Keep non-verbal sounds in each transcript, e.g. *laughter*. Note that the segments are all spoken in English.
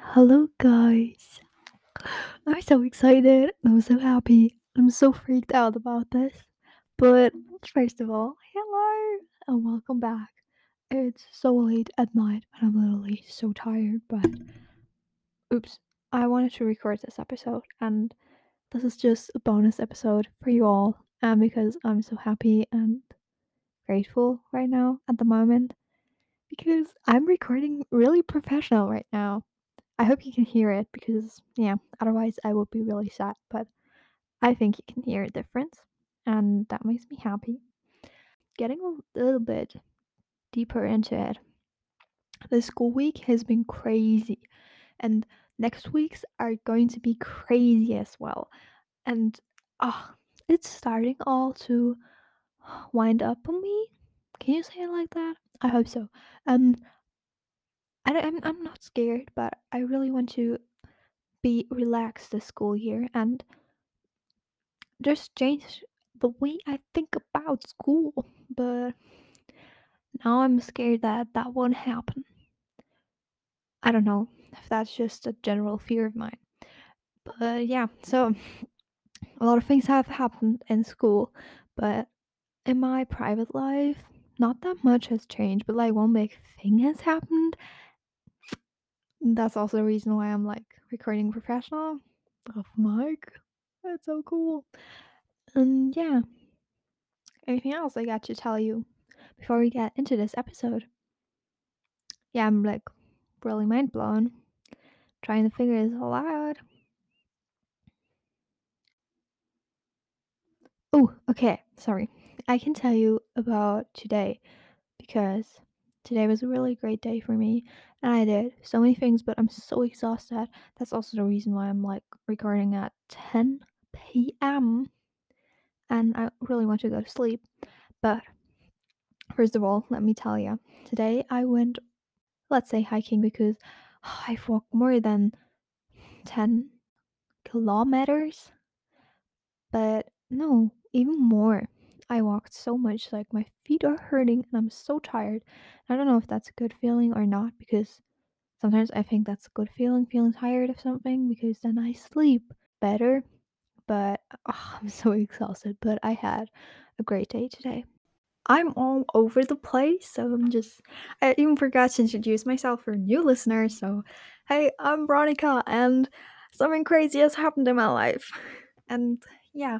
Hello, guys. I'm so excited. I'm so happy. I'm so freaked out about this. But first of all, hello and welcome back. It's so late at night and I'm literally so tired, but oops. I wanted to record this episode and this is just a bonus episode for you all and because I'm so happy and grateful right now at the moment because I'm recording really professional right now. I hope you can hear it because, yeah, otherwise I would be really sad. But I think you can hear a difference, and that makes me happy. Getting a little bit deeper into it, the school week has been crazy, and next weeks are going to be crazy as well. And ah, it's starting all to wind up on me. Can you say it like that? I hope so. And I, I'm I'm not scared, but I really want to be relaxed this school year and just change the way I think about school. But now I'm scared that that won't happen. I don't know if that's just a general fear of mine. But yeah, so a lot of things have happened in school, but in my private life, not that much has changed, but like one big thing has happened. That's also the reason why I'm like recording professional off mic. That's so cool. And yeah, anything else I got to tell you before we get into this episode? Yeah, I'm like really mind blown trying to figure this all out. Oh, okay, sorry. I can tell you about today because today was a really great day for me and I did so many things, but I'm so exhausted. That's also the reason why I'm like recording at 10 p.m. and I really want to go to sleep. But first of all, let me tell you, today I went, let's say, hiking because *sighs* I've walked more than 10 kilometers. But no, even more. I walked so much, like my feet are hurting and I'm so tired. I don't know if that's a good feeling or not because sometimes I think that's a good feeling, feeling tired of something because then I sleep better. But oh, *laughs* I'm so exhausted. But I had a great day today. I'm all over the place, so I'm just. I even forgot to introduce myself for new listeners. So, hey, I'm Veronica, and something crazy has happened in my life. *laughs* And yeah,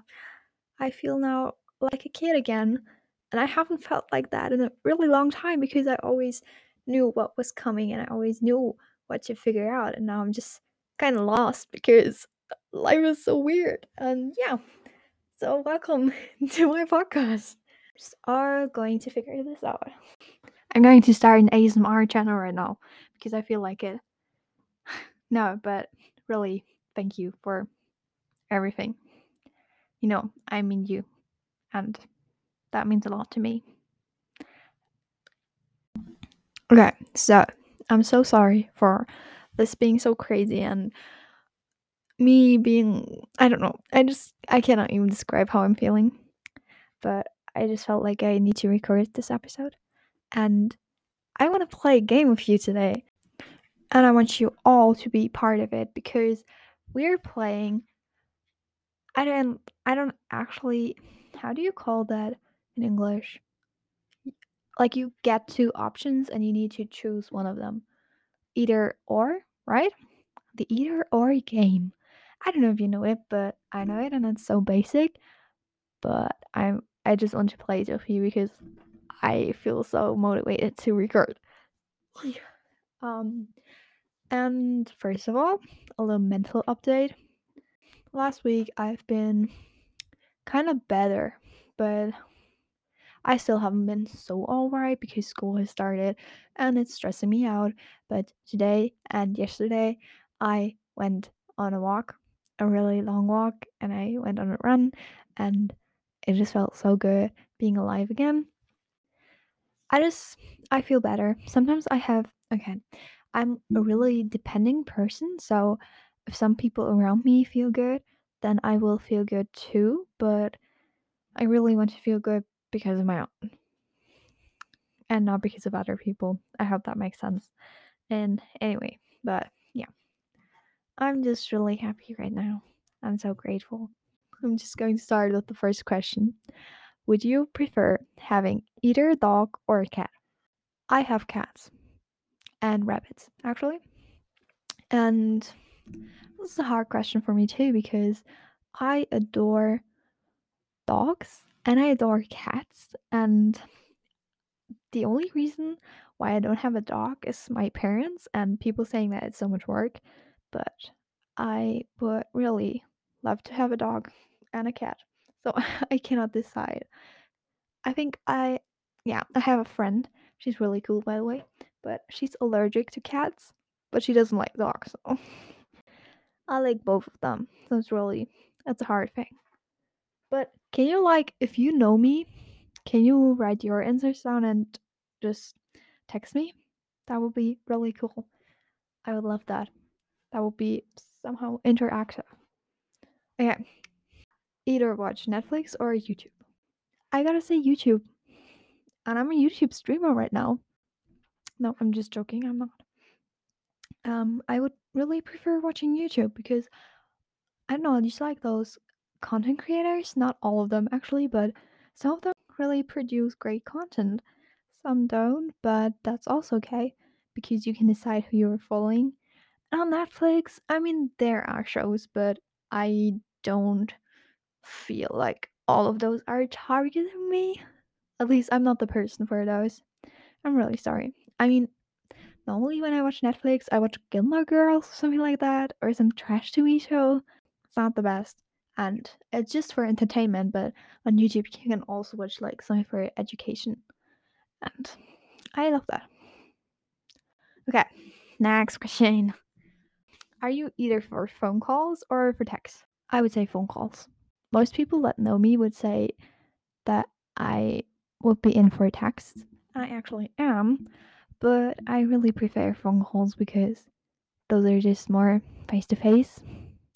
I feel now like a kid again. And I haven't felt like that in a really long time because I always knew what was coming and I always knew what to figure out. And now I'm just kind of lost because life is so weird. And yeah, so welcome *laughs* to my podcast. Just are going to figure this out. I'm going to start an ASMR channel right now because I feel like it. *sighs* No, but really, thank you for everything. You know, I mean you, and that means a lot to me. Okay, so I'm so sorry for this being so crazy and me being I don't know. I just I cannot even describe how I'm feeling. But I just felt like I need to record this episode. And I want to play a game with you today. And I want you all to be part of it because we're playing I don't I don't actually how do you call that in English? Like you get two options and you need to choose one of them. Either or, right? The either or game. I don't know if you know it, but I know it and it's so basic. But I'm I just want to play it with you because I feel so motivated to record. *sighs* um and first of all, a little mental update. Last week I've been kind of better, but I still haven't been so alright because school has started and it's stressing me out. But today and yesterday, I went on a walk, a really long walk, and I went on a run, and it just felt so good being alive again. I just, I feel better. Sometimes I have, okay, I'm a mm. really depending person, so if some people around me feel good, then I will feel good too, but I really want to feel good because of my own and not because of other people. I hope that makes sense. And anyway, but yeah. I'm just really happy right now. I'm so grateful. I'm just going to start with the first question. Would you prefer having either a dog or a cat? I have cats and rabbits, actually. And this is a hard question for me too because I adore dogs and I adore cats. And the only reason why I don't have a dog is my parents and people saying that it's so much work. But I would really love to have a dog and a cat. So *laughs* I cannot decide. I think I, yeah, I have a friend. She's really cool, by the way, but she's allergic to cats, but she doesn't like dogs. So *laughs* I like both of them. So it's really, that's a hard thing. But can you, like, if you know me, can you write your answers down and just text me? That would be really cool. I would love that. That would be somehow interactive. Okay. Either watch Netflix or YouTube. I gotta say YouTube. And I'm a YouTube streamer right now. No, I'm just joking. I'm not. Um, I would really prefer watching YouTube because I don't know, I just like those content creators. Not all of them actually, but some of them really produce great content. Some don't, but that's also okay because you can decide who you're following. And on Netflix, I mean, there are shows, but I don't feel like all of those are targeting me. At least I'm not the person for those. I'm really sorry. I mean, normally when I watch Netflix, I watch Gilmore Girls, or something like that, or some trash TV show. It's not the best. And it's just for entertainment, but on YouTube you can also watch like something for education. And I love that. Okay, next question. Are you either for phone calls or for text? I would say phone calls. Most people that know me would say that I would be in for a text. I actually am, but I really prefer phone calls because those are just more face to face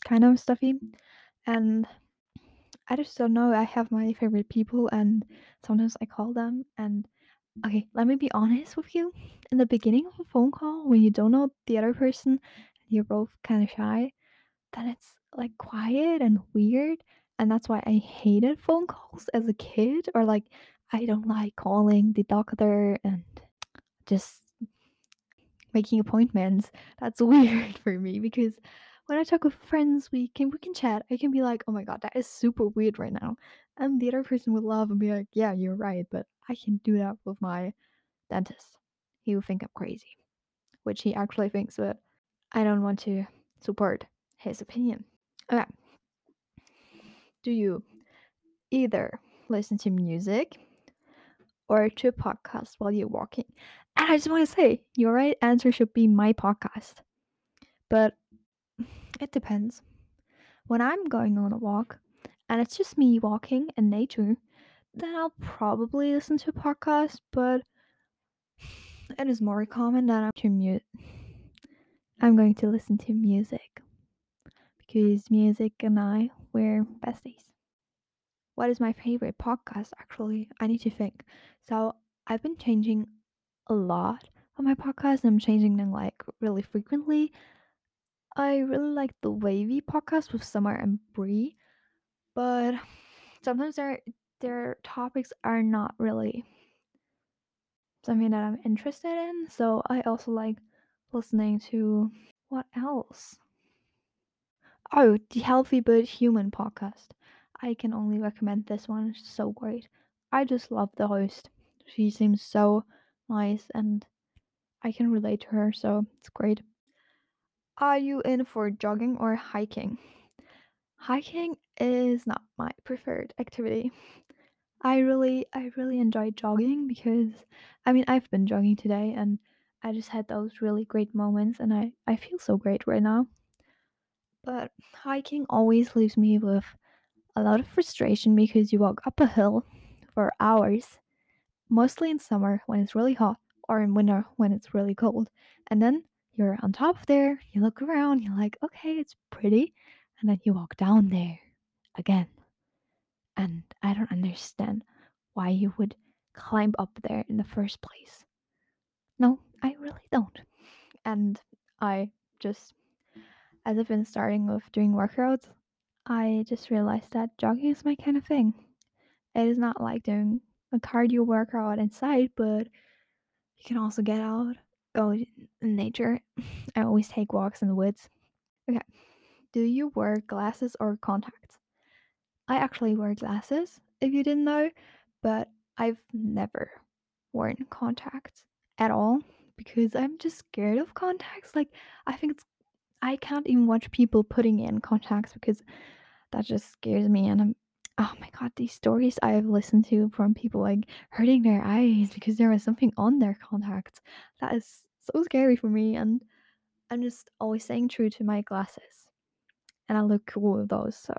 kind of stuffy. And I just don't know. I have my favorite people, and sometimes I call them. And okay, let me be honest with you. In the beginning of a phone call, when you don't know the other person, you're both kind of shy, then it's like quiet and weird. And that's why I hated phone calls as a kid, or like I don't like calling the doctor and just making appointments. That's *laughs* weird for me because when I talk with friends, we can we can chat. I can be like, "Oh my god, that is super weird right now," and the other person would laugh and be like, "Yeah, you're right," but I can do that with my dentist. He would think I'm crazy, which he actually thinks, but I don't want to support his opinion. Okay. Do you either listen to music or to a podcast while you're walking? And I just want to say, your right answer should be my podcast. But *sighs* it depends. When I'm going on a walk and it's just me walking in nature, then I'll probably listen to a podcast, but *sighs* it is more common that I'm to mute. I'm going to listen to music because music and I we're besties. What is my favorite podcast actually? I need to think. So I've been changing a lot of my podcasts. I'm changing them like really frequently. I really like the Wavy podcast with Summer and Bree, but sometimes their their topics are not really something that I'm interested in. So I also like listening to what else? Oh, the Healthy But Human podcast. I can only recommend this one. It's so great. I just love the host. She seems so nice and I can relate to her, so it's great. Are you in for jogging or hiking? Hiking is not my preferred activity. I really I really enjoy jogging because I mean I've been jogging today and I just had those really great moments and I I feel so great right now. But hiking always leaves me with a lot of frustration because you walk up a hill for hours, mostly in summer when it's really hot or in winter when it's really cold. And then you're on top of there, you look around, you're like, okay, it's pretty. And then you walk down there again. And I don't understand why you would climb up there in the first place. No, I really don't. And I just as I've been starting with doing workouts, I just realized that jogging is my kind of thing. It is not like doing a cardio workout inside, but you can also get out, go in nature. *laughs* I always take walks in the woods. Okay. Do you wear glasses or contacts? I actually wear glasses, if you didn't know, but I've never worn contacts at all because I'm just scared of contacts. Like, I think it's, I can't even watch people putting in contacts because that just scares me. And I'm, oh my god, these stories I've listened to from people like hurting their eyes because there was something on their contacts. That is so scary for me. And I'm just always staying true to my glasses. And I look cool with those. So,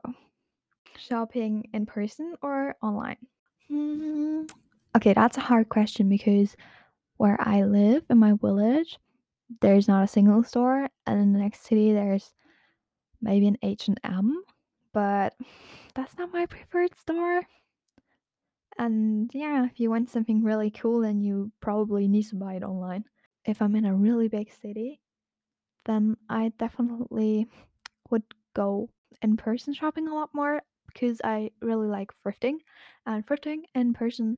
shopping in person or online? Hmm. Okay, that's a hard question because where I live in my village, there's not a single store, and in the next city there's maybe an H&M, but that's not my preferred store. And yeah, if you want something really cool, then you probably need to buy it online. If I'm in a really big city, then I definitely would go in person shopping a lot more because I really like thrifting, and thrifting in person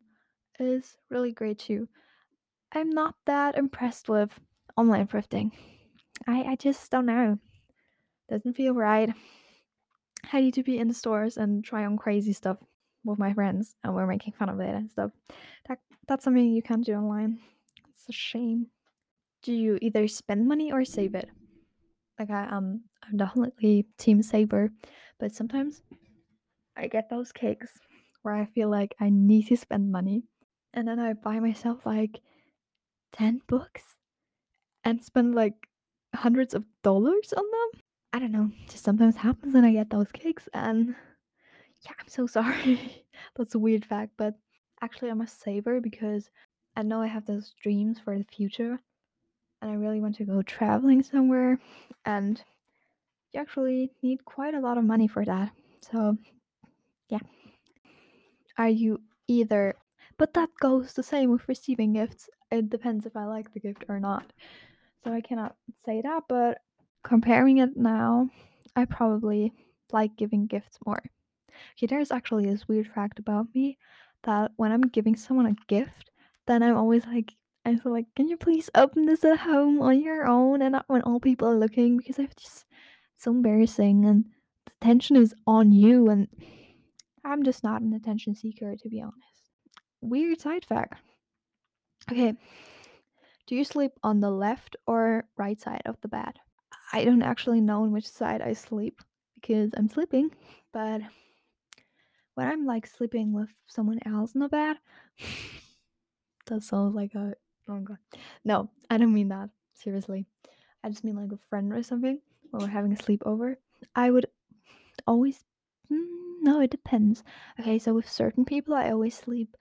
is really great too. I'm not that impressed with online thrifting. I, I just don't know. Doesn't feel right. I to be in the stores and try on crazy stuff with my friends and we're making fun of it and stuff. That that's something you can't do online. It's a shame. Do you either spend money or save it? Like I um I'm definitely team saver, but sometimes I get those kicks where I feel like I need to spend money and then I buy myself like 10 books and spend like hundreds of dollars on them. I don't know, just sometimes happens and I get those kicks and yeah, I'm so *laughs* sorry. That's a weird fact, but actually I'm a saver because I know I have those dreams for the future and I really want to go traveling somewhere and you actually need quite a lot of money for that. So, yeah. Are you either but that goes the same with receiving gifts. It depends if I like the gift or not. So I cannot say that, but comparing it now, I probably like giving gifts more. Okay, there's actually this weird fact about me that when I'm giving someone a gift, then I'm always like, I feel like, can you please open this at home on your own and not when all people are looking because I just so embarrassing and the attention is on you and I'm just not an attention seeker to be honest. Weird side fact. Okay. Do you sleep on the left or right side of the bed? I don't actually know on which side I sleep because I'm sleeping, but when I'm like sleeping with someone else in the bed, *laughs* that sounds like a oh god. No, I don't mean that. Seriously. I just mean like a friend or something when we're having a sleepover. I would always mm, no, it depends. Okay, so with certain people I always sleep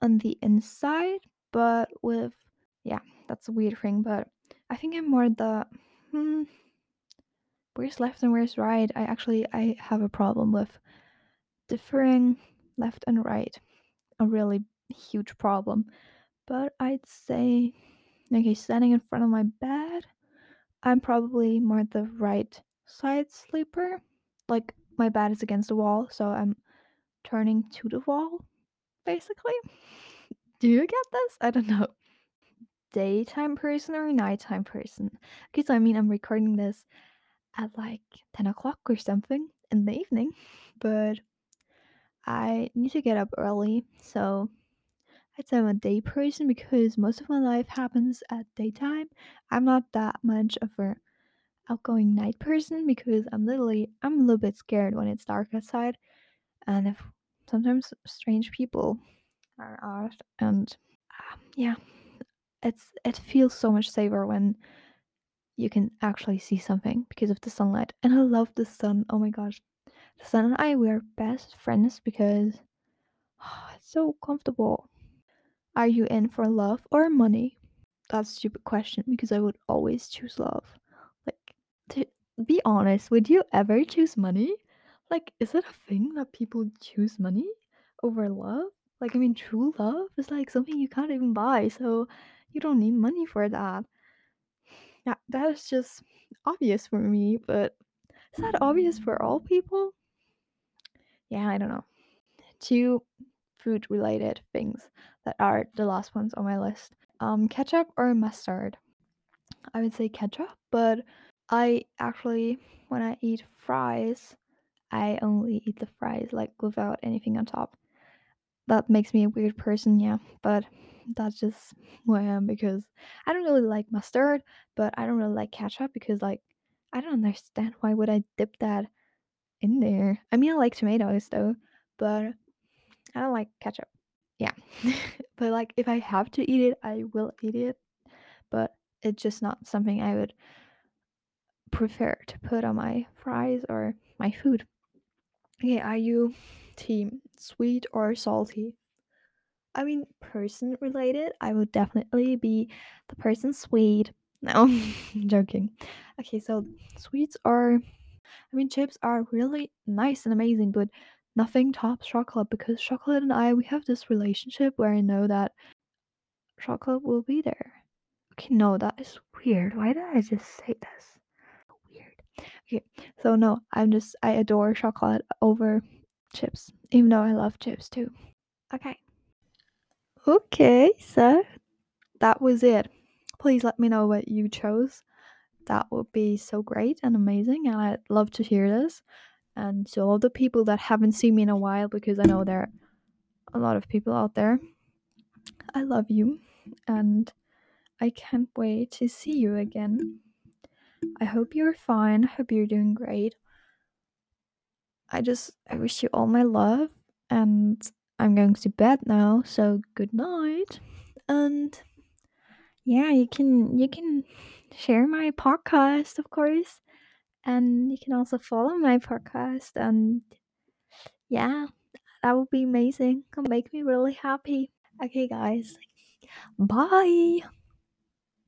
on the inside, but with yeah, that's a weird thing, but I think I'm more the hmm, where's left and where's right. I actually I have a problem with differing left and right. A really huge problem. But I'd say okay, standing in front of my bed, I'm probably more the right side sleeper. Like my bed is against the wall, so I'm turning to the wall basically. *laughs* Do you get this? I don't know. Daytime person or a nighttime person? So I mean, I'm recording this at like 10 o'clock or something in the evening, *laughs* but I need to get up early, so I'd say I'm a day person because most of my life happens at daytime. I'm not that much of a outgoing night person because I'm literally I'm a little bit scared when it's dark outside, and if sometimes strange people are out and um, yeah it's it feels so much safer when you can actually see something because of the sunlight and i love the sun oh my gosh. The sun and i we are best friends because oh, *sighs* it's so comfortable. Are you in for love or money? That's a stupid question because i would always choose love. Like to be honest would you ever choose money? Like is it a thing that people choose money over love? Like, I mean, true love is like something you can't even buy, so you don't need money for that. Yeah, that is just obvious for me, but Is that obvious for all people? Yeah, I don't know. Two food related things that are the last ones on my list. Um, ketchup or mustard? I would say ketchup, but I actually, when I eat fries, I only eat the fries like without anything on top. That makes me a weird person, yeah, but that's just who I am because I don't really like mustard, but I don't really like ketchup because like I don't understand why would I dip that in there. I mean, I like tomatoes though, but I don't like ketchup. Yeah. *laughs* but like if I have to eat it, I will eat it, but it's just not something I would prefer to put on my fries or my food. Okay, are you team sweet or salty? I mean, person related, I would definitely be the person sweet. No, *laughs* joking. Okay, so sweets are, I mean, chips are really nice and amazing, but nothing tops chocolate because chocolate and I, we have this relationship where I know that chocolate will be there. Okay, no, that is weird. Why did I just say this? Weird. Okay, so no, I'm just, I adore chocolate over chips, even though I love chips too. Okay. Okay, so that was it. Please let me know what you chose. That would be so great and amazing, and I'd love to hear this. And to all the people that haven't seen me in a while, because I know there are a lot of people out there, I love you, and I can't wait to see you again. I hope you're fine. I hope you're doing great. I just I wish you all my love, and I'm going to bed now. So good night, and yeah, you can you can share my podcast, of course, and you can also follow my podcast. And yeah, that would be amazing. It'll make me really happy. Okay, guys, bye.